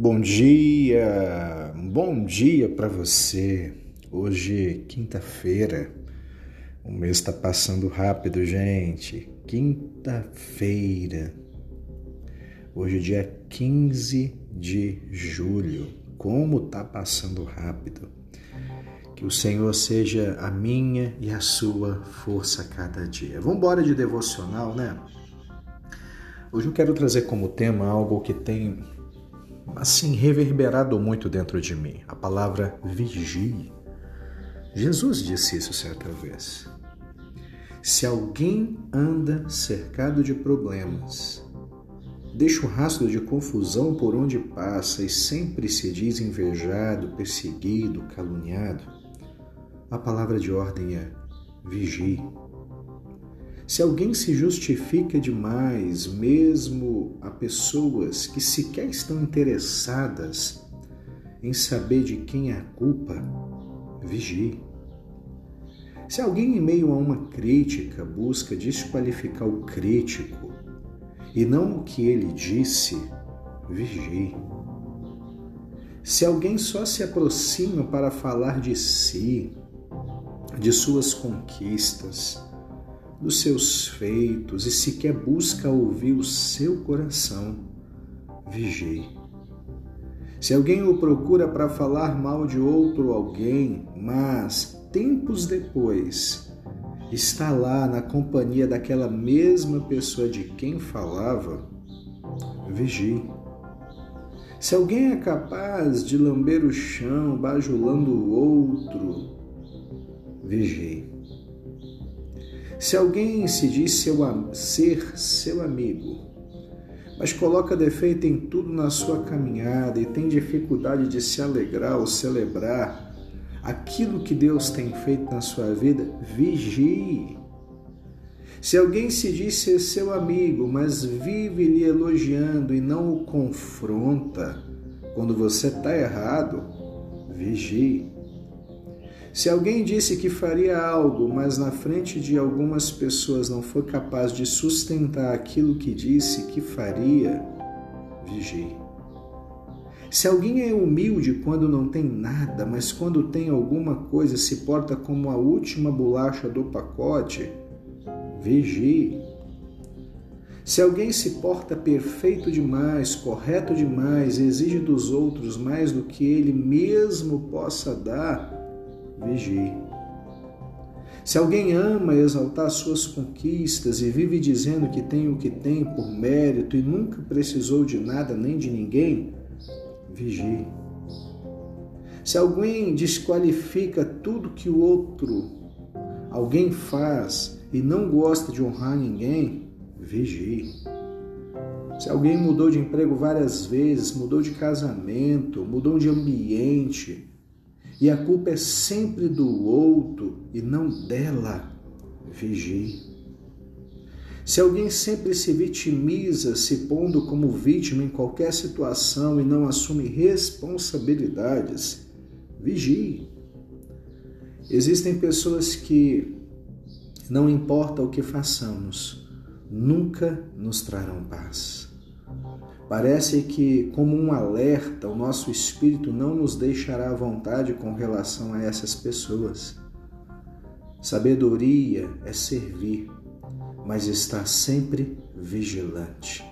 Bom dia, bom dia para você. Hoje, quinta-feira. O mês está passando rápido, gente. Quinta-feira. Hoje, dia 15 de julho. Como tá passando rápido. Que o Senhor seja a minha e a sua força a cada dia. Vamos embora de devocional, né? Hoje eu quero trazer como tema algo que tem assim reverberado muito dentro de mim, a palavra vigie. Jesus disse isso certa vez. Se alguém anda cercado de problemas, deixa um rastro de confusão por onde passa e sempre se diz invejado, perseguido, caluniado, a palavra de ordem é vigie. Se alguém se justifica demais, mesmo a pessoas que sequer estão interessadas em saber de quem é a culpa, vigie. Se alguém, em meio a uma crítica, busca desqualificar o crítico e não o que ele disse, vigie. Se alguém só se aproxima para falar de si, de suas conquistas, dos seus feitos e sequer busca ouvir o seu coração, vigie. Se alguém o procura para falar mal de outro alguém, mas tempos depois está lá na companhia daquela mesma pessoa de quem falava, vigie. Se alguém é capaz de lamber o chão bajulando o outro, vigie. Se alguém se diz seu, ser seu amigo, mas coloca defeito em tudo na sua caminhada e tem dificuldade de se alegrar ou celebrar aquilo que Deus tem feito na sua vida, vigie. Se alguém se diz ser seu amigo, mas vive lhe elogiando e não o confronta quando você está errado, vigie. Se alguém disse que faria algo, mas na frente de algumas pessoas não foi capaz de sustentar aquilo que disse que faria, vigie. Se alguém é humilde quando não tem nada, mas quando tem alguma coisa se porta como a última bolacha do pacote, vigie. Se alguém se porta perfeito demais, correto demais, exige dos outros mais do que ele mesmo possa dar, vigie. Se alguém ama exaltar suas conquistas e vive dizendo que tem o que tem por mérito e nunca precisou de nada nem de ninguém, vigie. Se alguém desqualifica tudo que o outro alguém faz e não gosta de honrar ninguém, vigie. Se alguém mudou de emprego várias vezes, mudou de casamento, mudou de ambiente, e a culpa é sempre do outro e não dela, vigie. Se alguém sempre se vitimiza, se pondo como vítima em qualquer situação e não assume responsabilidades, vigie. Existem pessoas que, não importa o que façamos, nunca nos trarão paz. Parece que, como um alerta, o nosso espírito não nos deixará à vontade com relação a essas pessoas. Sabedoria é servir, mas estar sempre vigilante,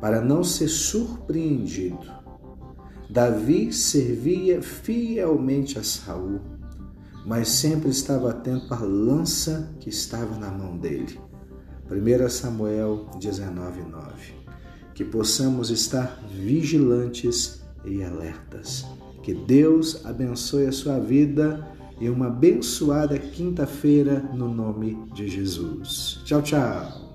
para não ser surpreendido. Davi servia fielmente a Saul, mas sempre estava atento à lança que estava na mão dele. 1 Samuel 19, 9 que possamos estar vigilantes e alertas. Que Deus abençoe a sua vida e uma abençoada quinta-feira no nome de Jesus. Tchau, tchau.